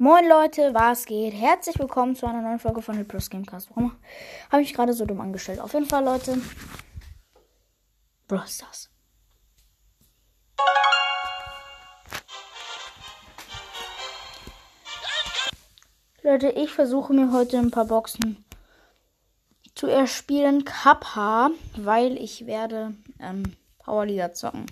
Moin Leute, was geht? Herzlich willkommen zu einer neuen Folge von The Plus Gamecast. Warum habe ich gerade so dumm angestellt? Auf jeden Fall, Leute. Brawl Stars. Leute, ich versuche mir heute ein paar Boxen zu erspielen. Kappa, weil ich werde ähm, Powerliga zocken.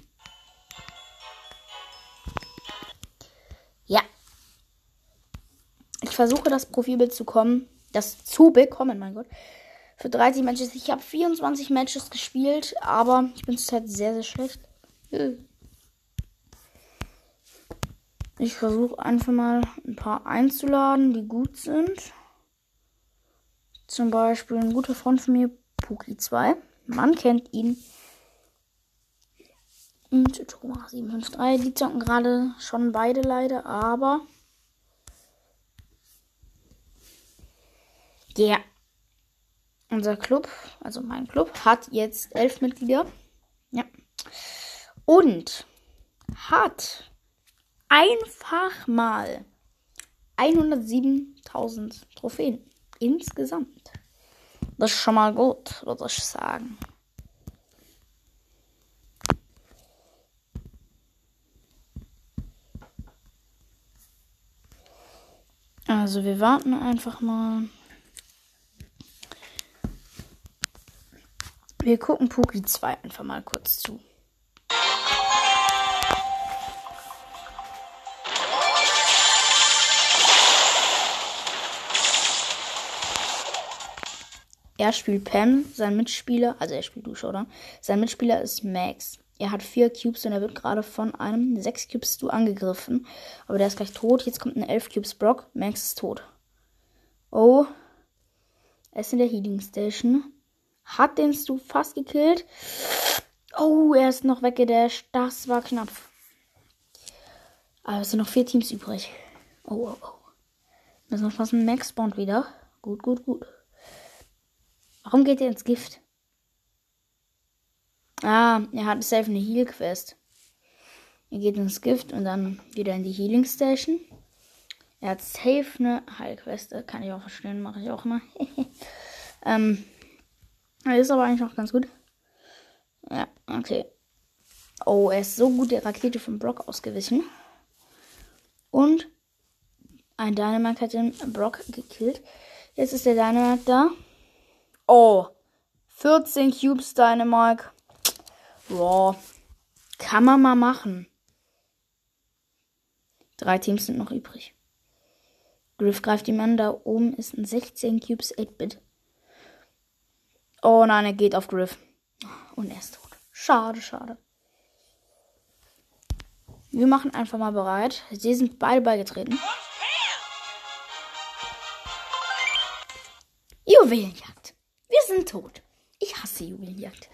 Ich versuche das Profilbild zu kommen, das zu bekommen, mein Gott. Für 30 Matches. Ich habe 24 Matches gespielt, aber ich bin zurzeit sehr, sehr schlecht. Ich versuche einfach mal ein paar einzuladen, die gut sind. Zum Beispiel ein guter Freund von mir, Puki2. Man kennt ihn. Und Thomas753. Die zocken gerade schon beide leider, aber Ja. Unser Club, also mein Club, hat jetzt elf Mitglieder. Ja. Und hat einfach mal 107.000 Trophäen insgesamt. Das ist schon mal gut, würde ich sagen. Also wir warten einfach mal. Wir gucken Puki 2 einfach mal kurz zu. Er spielt Pam, sein Mitspieler, also er spielt Dusche, oder? Sein Mitspieler ist Max. Er hat vier Cubes und er wird gerade von einem sechs Cubes du angegriffen. Aber der ist gleich tot. Jetzt kommt ein elf Cubes Brock. Max ist tot. Oh. Er ist in der Healing Station. Hat den Stu fast gekillt. Oh, er ist noch weggedasht. Das war knapp. Aber es sind noch vier Teams übrig. Oh, oh, oh. Müssen wir fast ein Max spawnt wieder. Gut, gut, gut. Warum geht er ins Gift? Ah, er hat safe eine Heal-Quest. Er geht ins Gift und dann wieder in die Healing Station. Er hat safe eine Heilquest. Kann ich auch verstehen, mache ich auch immer. ähm, ist aber eigentlich auch ganz gut. Ja, okay. Oh, er ist so gut der Rakete von Brock ausgewichen. Und ein Dynamite hat den Brock gekillt. Jetzt ist der Dynamite da. Oh, 14 Cubes Dynamite. Boah, kann man mal machen. Drei Teams sind noch übrig. Griff greift ihm an, da oben ist ein 16 Cubes 8-Bit. Oh nein, er geht auf Griff. Und er ist tot. Schade, schade. Wir machen einfach mal bereit. Sie sind beide beigetreten. Juwelenjagd. Wir sind tot. Ich hasse Juwelenjagd.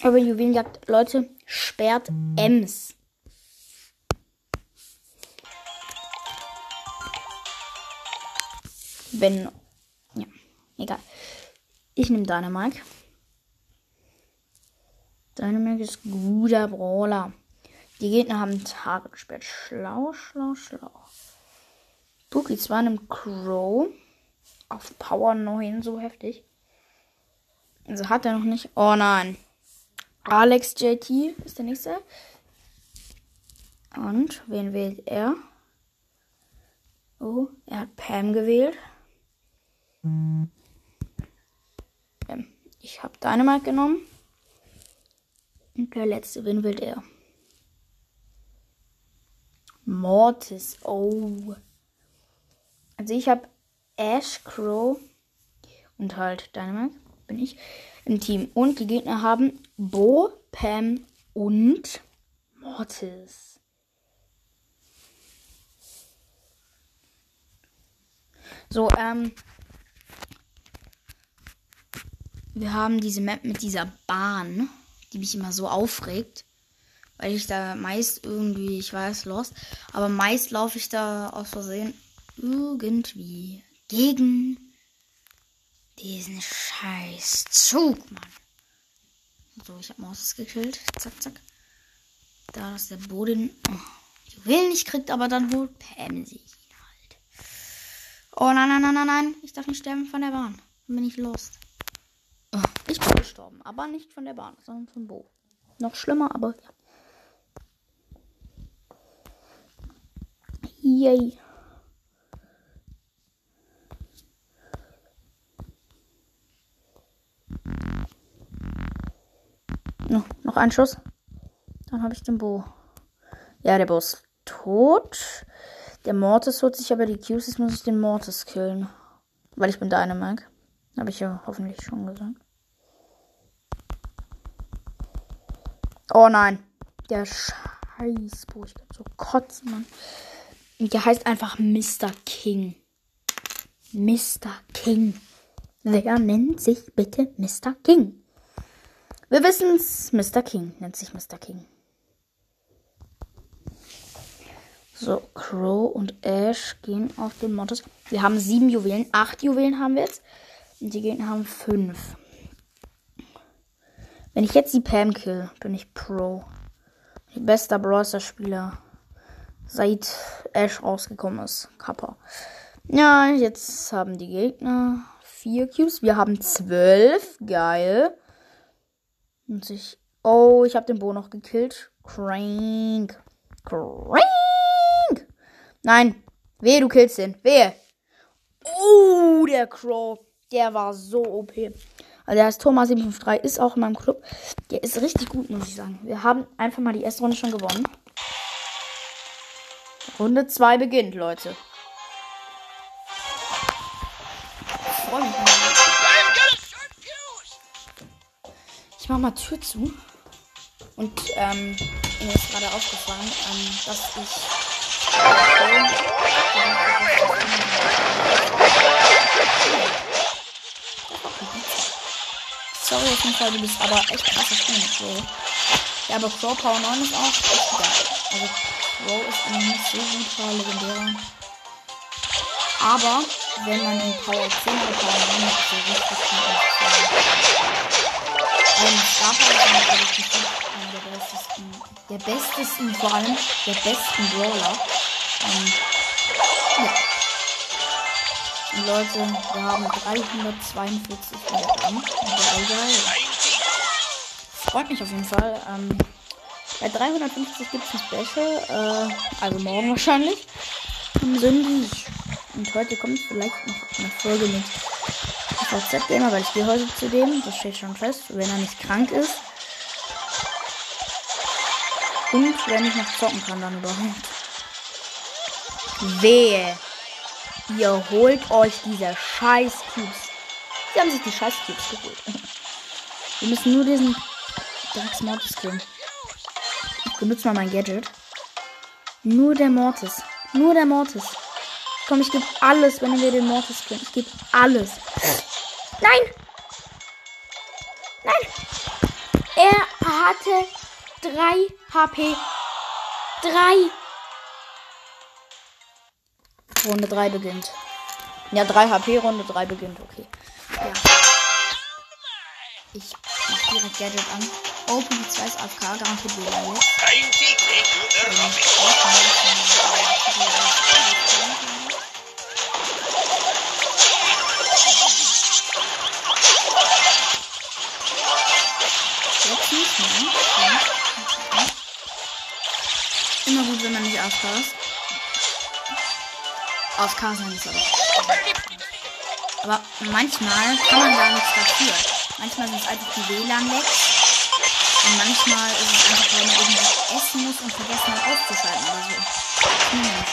Aber Juwelenjagd, Leute, sperrt Ems. Wenn. Ja, egal. Ich nehme Dynamite. Dynamite ist guter Brawler. Die Gegner haben Target gesperrt. Schlau, schlau, schlau. Bookie zwar nimmt Crow. Auf Power 9 so heftig. Also hat er noch nicht. Oh nein. Alex JT ist der nächste. Und wen wählt er? Oh, er hat Pam gewählt. Mhm. Ich habe Dynamite genommen. Und der letzte, wen will er? Mortis. Oh. Also ich habe Ash, Crow und halt Dynamite bin ich im Team. Und die Gegner haben Bo, Pam und Mortis. So, ähm, wir haben diese Map mit dieser Bahn, die mich immer so aufregt. Weil ich da meist irgendwie, ich weiß, lost. Aber meist laufe ich da aus Versehen irgendwie gegen diesen scheiß Zug, Mann. So, ich habe Maus gekillt. Zack, zack. Da ist der Boden. Oh, Juwelen nicht kriegt, aber dann holt Pam sie ihn halt. Oh nein, nein, nein, nein, nein. Ich darf nicht sterben von der Bahn. Dann bin ich lost. Gestorben, aber nicht von der Bahn, sondern von Bo. Noch schlimmer, aber ja. Yay. No, noch ein Schuss. Dann habe ich den Bo. Ja, der Bo ist tot. Der Mortis holt sich aber die Qs. Jetzt muss ich den Mortis killen. Weil ich bin Dynamite. Habe ich ja hoffentlich schon gesagt. Oh nein. Der scheiß Bo. Ich kann so kotzen, Mann. Der heißt einfach Mr. King. Mr. King. Wer nennt sich bitte Mr. King? Wir wissen's, Mr. King nennt sich Mr. King. So, Crow und Ash gehen auf den Montes. Wir haben sieben Juwelen. Acht Juwelen haben wir jetzt. Und die Gegner haben fünf. Wenn ich jetzt die Pam kill, bin ich Pro. Die beste Brawler-Spieler seit Ash rausgekommen ist. Kappa. Ja, jetzt haben die Gegner vier Cubes. Wir haben zwölf. Geil. Und ich. Oh, ich habe den Bo noch gekillt. Crank. Crank. Nein. Wehe, du killst den. Wehe. Oh, der Crow. Der war so OP. Also der heißt Thomas753, ist auch in meinem Club. Der ist richtig gut, muss ich sagen. Wir haben einfach mal die erste Runde schon gewonnen. Runde 2 beginnt, Leute. Ich mach mal Tür zu. Und ähm, mir ist gerade aufgefallen, ähm, dass ich. Sorry auf jeden Fall, du bist aber echt krasser Spieler. So. Ja, aber Crow Power 9 ist auch echt geil. Also Crow ist nicht so gut für legendärer. Aber wenn man die Power 10 oder Power 9 hat, so richtig gut ein Star Power ist natürlich der bestesten, der bestesten, vor allem der besten Brawler. Ähm, Leute, wir haben 342 Wiedergaben. Freut mich auf jeden Fall. Ähm, bei 350 gibt es ein Special, äh, also morgen wahrscheinlich. Am Sonntag. Und heute kommt vielleicht noch eine Folge mit VZ-Gamer, weil ich gehe heute zu dem. Das steht schon fest, wenn er nicht krank ist. Und wenn ich noch zocken kann, dann überhaupt. Wehe. Ihr holt euch diese scheiß Cubes. Sie haben sich die scheiß Cubes geholt. Wir müssen nur diesen Drax Mortis killen. Ich benutze mal mein Gadget. Nur der Mortis. Nur der Mortis. Komm, ich gebe alles, wenn wir den Mortis killen. Ich gebe alles. Nein! Nein! Er hatte 3 HP. 3. Runde 3 beginnt. Ja, 3 HP, Runde 3 beginnt. Okay. Ja. Ich mach direkt Gadget an. Open die 2 ist AFK, garantiert wieder jetzt. Immer gut, wenn man nicht AFK ist. AFK sein ist aber. Aber manchmal kann man da nichts dafür. Manchmal sind es einfach die WLAN-Lags. Und manchmal ist es einfach, weil man irgendwas essen muss und vergessen hat auszuschalten oder so. Hm,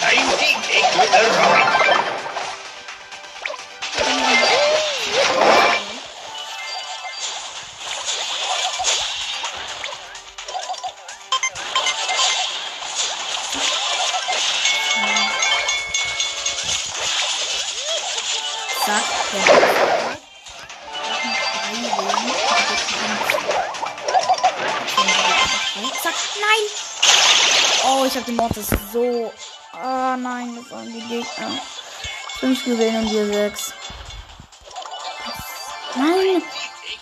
Zack, Oh, den Mortis so. Ah, nein, das waren die Gegner. Fünf Juwelen und wir sechs. Nein!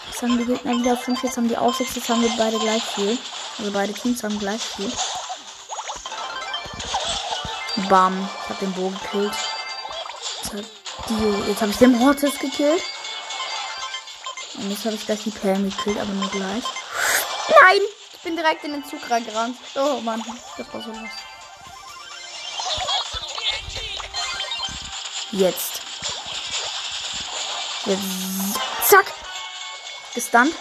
Jetzt haben die Gegner wieder fünf, jetzt haben die auch sechs, jetzt haben wir beide gleich viel. Also beide Teams haben gleich viel. Bam. Ich hab den Bo gekillt. Jetzt, habe ich den Mortis gekillt. Und jetzt habe ich gleich die Pam gekillt, aber nur gleich. Nein! Ich bin direkt in den Zug reingerannt. Oh Mann, das war so los. Jetzt. Jetzt. Zack! Gestunt.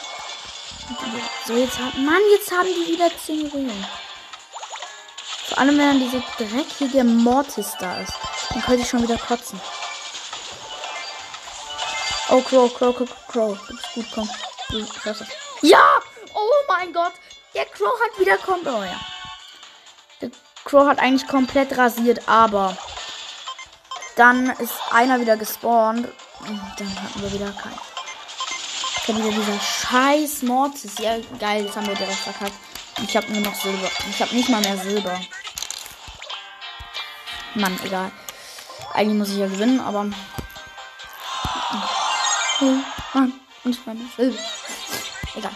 So, jetzt haben. Mann, jetzt haben die wieder 10 Juwelen. Vor allem, wenn dann diese dreckige Mortis da ist. Dann könnte ich schon wieder kotzen. Oh, Crow, Crow, Crow, Crow. Du bist gut, komm. Ja! Oh mein Gott! Der Crow hat wieder kommt. Oh ja. Der Crow hat eigentlich komplett rasiert, aber dann ist einer wieder gespawnt. Und dann hatten wir wieder keinen. Dann wieder dieser scheiß Mortis. Ja, geil, das haben wir direkt verkackt. Ich habe nur noch Silber. Ich habe nicht mal mehr Silber. Mann, egal. Eigentlich muss ich ja gewinnen, aber. Oh, Mann, nicht meine Silber. Egal.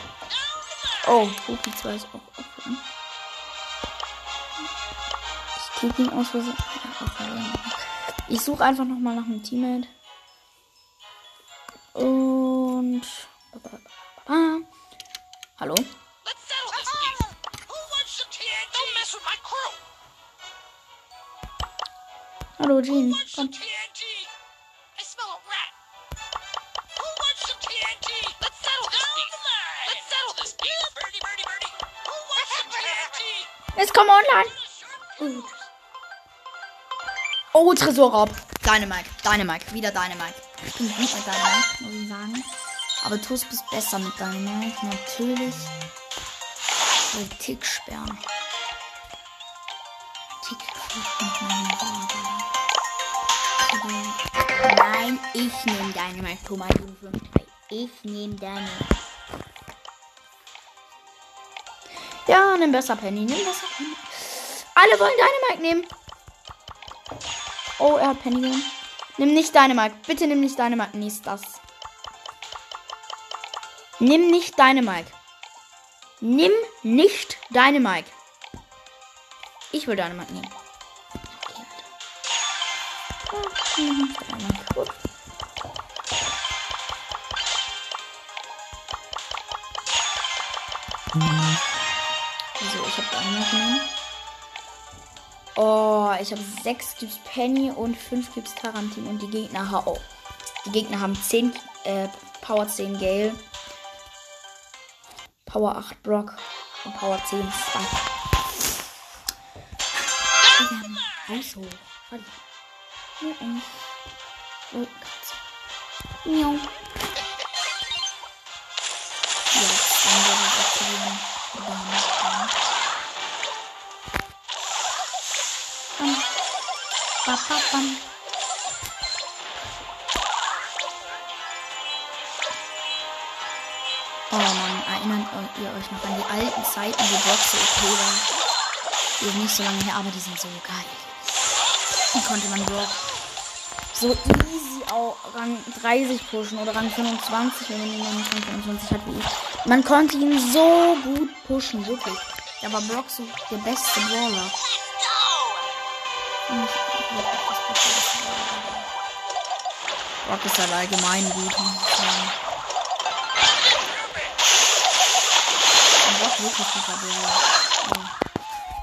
Oh, Rupi 2 ist auch offen. Ich krieg ihn aus Versehen. Ich suche einfach nochmal nach einem Teammate. Und. Hallo? Hallo, Jean. Komm. Oh, Tresorraub. Dynamite, Dynamite, wieder Dynamite. Ich bin gut mit Dynamite, muss ich sagen. Aber du bist besser mit Dynamite, natürlich. Weil Tick sperren. Tick Nein, ich nehme Dynamite, Thomas. Ich nehme Dynamite. Ja, nimm besser Penny, nimm besser Penny. Alle wollen Dynamite nehmen. Oh, er hat genommen. Nimm nicht Dynamite. Bitte nimm nicht Dynamite. Nee, ist das. Nimm nicht Dynamite. Nimm nicht Dynamite. Ich will Dynamite nehmen. Okay. Gut. So, ich habe Dynamite genommen. Oh, ich habe 6 Cubes Penny und 5 Cubes Tarantin und die Gegner haben. Oh, die Gegner haben 10 äh, Power 10 Gale. Power 8 Brock und Power 10 Spike. Oh, Katze. Miau. Euch noch an die alten Zeiten, Box so okay war? Die sind nicht so lange her, aber die sind so geil. Wie konnte man Brock so easy auch Rang 30 pushen oder Rang 25, wenn man ihn noch nicht Rang 25 hat wie ich. Man konnte ihn so gut pushen, wirklich. Da war Brock so der beste Brawler. Brock ist halt allgemein gut. Brock wirklich super Brawler.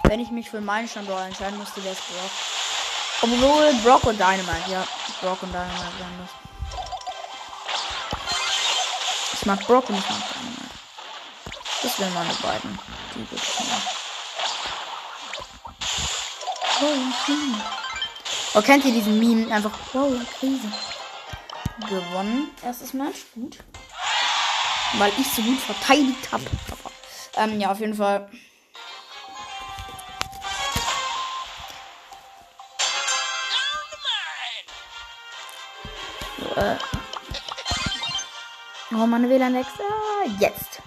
Wenn ich mich für meinen Standort entscheiden müsste, wäre es Brock. Obwohl Brock und Dynamite, ja. Brock und Dynamite wären das. Ich mag Brock und ich mag Dynamite. Das wären meine beiden. Die würde ich nehmen. Oh, kennt ihr diesen Meme? Einfach, wow, Krise. Gewonnen. Erstes Match. Gut. Weil ich so gut verteidigt habe. Ähm, ja, auf jeden Fall. So, äh. Oh, meine WLAN wächst. Ah, jetzt.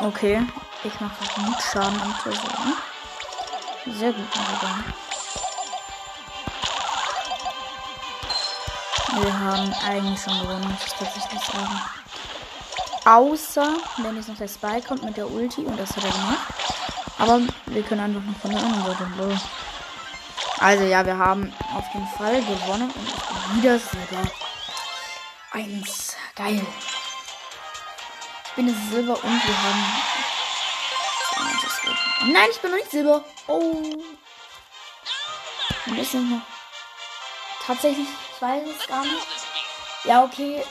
Okay, ich mache gut Schaden am Tresor. Sehr gut, Maribel. Wir haben eigentlich schon gewonnen, muss ich tatsächlich sagen. Außer, wenn jetzt noch der Spy kommt mit der Ulti und das hat er gemacht. Aber wir können einfach noch von der anderen Seite. Also ja, wir haben auf jeden Fall gewonnen und wieder Silber. Eins. Geil. Bin Silber und wir haben. Nein, ich bin noch nicht Silber. Oh. Wir müssen noch. Tatsächlich, ich weiß es gar nicht. Ja, okay.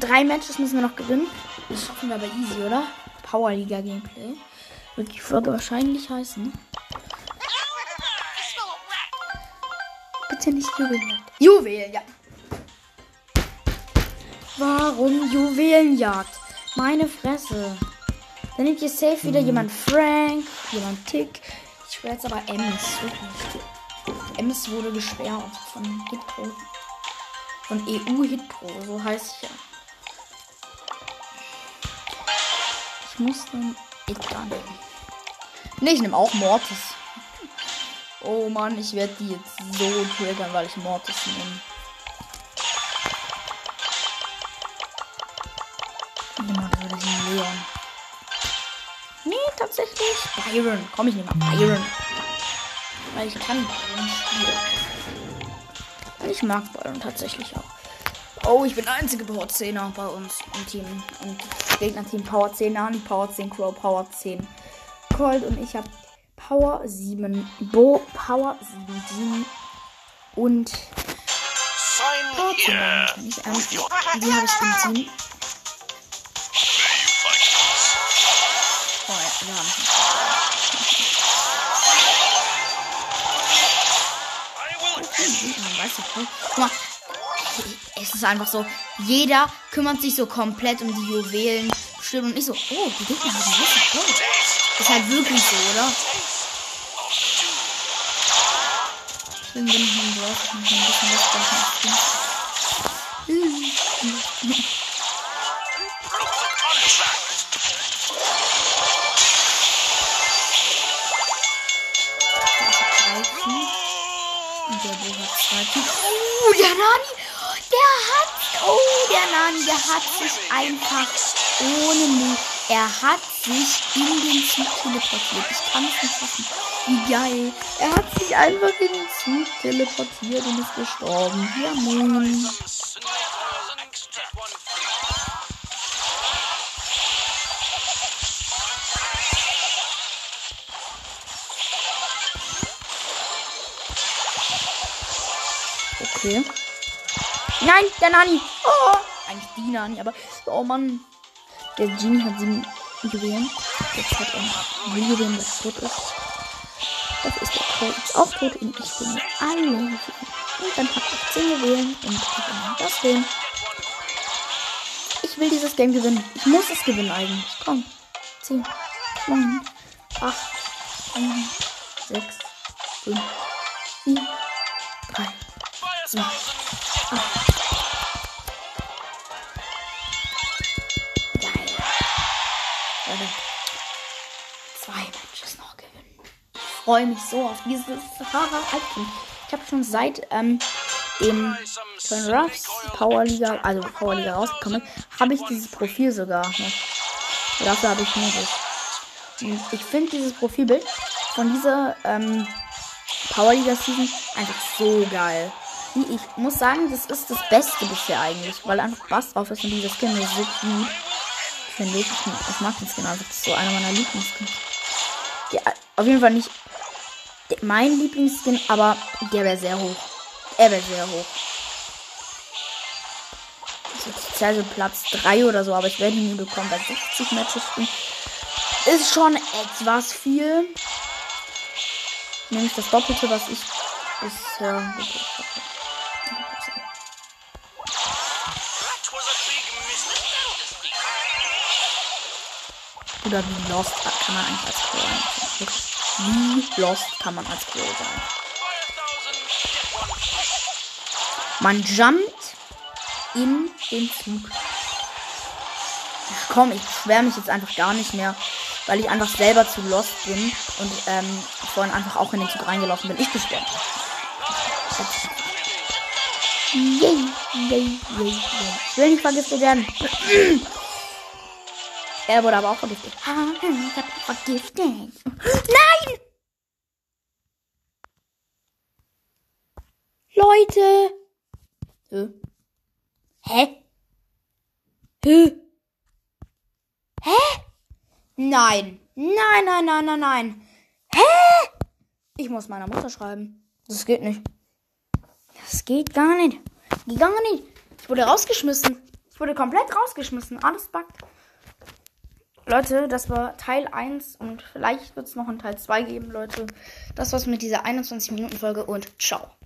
Drei Matches müssen wir noch gewinnen. Das schaffen wir aber easy, oder? Powerliga Gameplay. Wird die Folge wahrscheinlich heißen. Bitte nicht Juwelenjagd. Juwelenjagd. Warum Juwelenjagd? Meine Fresse. Dann nimmt ihr safe wieder hm. jemand Frank, jemand Tick. Ich schwöre jetzt aber Ems. Wirklich. Ems wurde gesperrt von Hitpro. Von EU Hitpro, so heißt ich ja. Ich muss dann Edgar nehmen. Ne, ich nehme auch Mortis. Oh Mann, ich werde die jetzt so triggern, weil ich Mortis nehme. Leon. Nee, tatsächlich. Byron. Komm, ich nehme mal Byron. Weil ich kann Byron spielen. Ich mag Byron tatsächlich auch. Oh, ich bin der einzige Power 10er bei uns im Team. Und Gegner-Team Power 10 Nani, Power 10 Crow, Power 10 Cold und ich habe Power 7 Bo, Power 7 Jean und Power 10. Ich, ähm, die habe ich im Team. Mal, es ist einfach so, jeder kümmert sich so komplett um die Juwelen. Stimmt und nicht so, oh, die Gegner haben richtig Gold. Ist halt wirklich so, oder? Deswegen bin ich im Dorf. Ich muss ein bisschen was Und der Bo hat zwei Oh, der Nani! Der hat. Oh, der Nani, der hat sich einfach ohne mich. Er hat sich in den Zug teleportiert. Ich kann es nicht fassen. Wie geil. Er hat sich einfach in den Zug teleportiert und ist gestorben. Ja, moin. Okay. Nein, der Nani. Oh, eigentlich die Nani, aber oh Mann. Der Genie hat sieben Juwelen. Jetzt hat er Juwelen, das tot ist. Das ist der Code auch tot und ich bin alle Juwelen. Und dann hat er 10 Juwelen und ich bin das Game. Ich will dieses Game gewinnen. Ich muss es gewinnen eigentlich. Komm. 10, 9, 8, 7, 6, 5, 4, 3, 2, 8. freue mich so auf dieses Fahrer-Icon. Ich habe schon seit ähm, dem Turn Ruffs Powerliga, also Powerliga rausgekommen habe ich dieses Profil sogar noch. Dafür habe ich nur das. Ich finde dieses Profilbild von dieser ähm, Powerliga Season einfach so geil. Ich muss sagen, das ist das Beste bisher eigentlich, weil einfach Bass drauf ist und dieser Skin ist so gut. Finde ich. Ich mag den Skin, also das ist so einer meiner Lieblingsskins. Ja, auf jeden Fall nicht mein Lieblingsskin, aber der wäre sehr hoch. Er wäre sehr hoch. Das ist Platz 3 oder so, aber ich werde ihn nie bekommen bei 60 Matches. Ist schon etwas viel. Nämlich das Doppelte, was ich bisher. Oder wie Lost kann man eigentlich als Tor wie lost kann man als Pro sein? Man jumpt in den Zug. Komm, ich beschwere mich jetzt einfach gar nicht mehr, weil ich einfach selber zu lost bin und ähm, vorhin einfach auch in den Zug reingelaufen bin. Ich beschwere mich. Yay, yay, yay, yay. Ich will nicht vergiftet werden. Er wurde aber auch vergiftet. Ah, ich hab vergiftet. Nein! Leute! Hä? Hä? Hä? Hä? Nein. Nein, nein, nein, nein, nein. Hä? Ich muss meiner Mutter schreiben. Das geht nicht. Das geht gar nicht. Geht gar nicht. Ich wurde rausgeschmissen. Ich wurde komplett rausgeschmissen. Alles backt. Leute, das war Teil 1 und vielleicht wird es noch einen Teil 2 geben, Leute. Das war's mit dieser 21 Minuten Folge und ciao.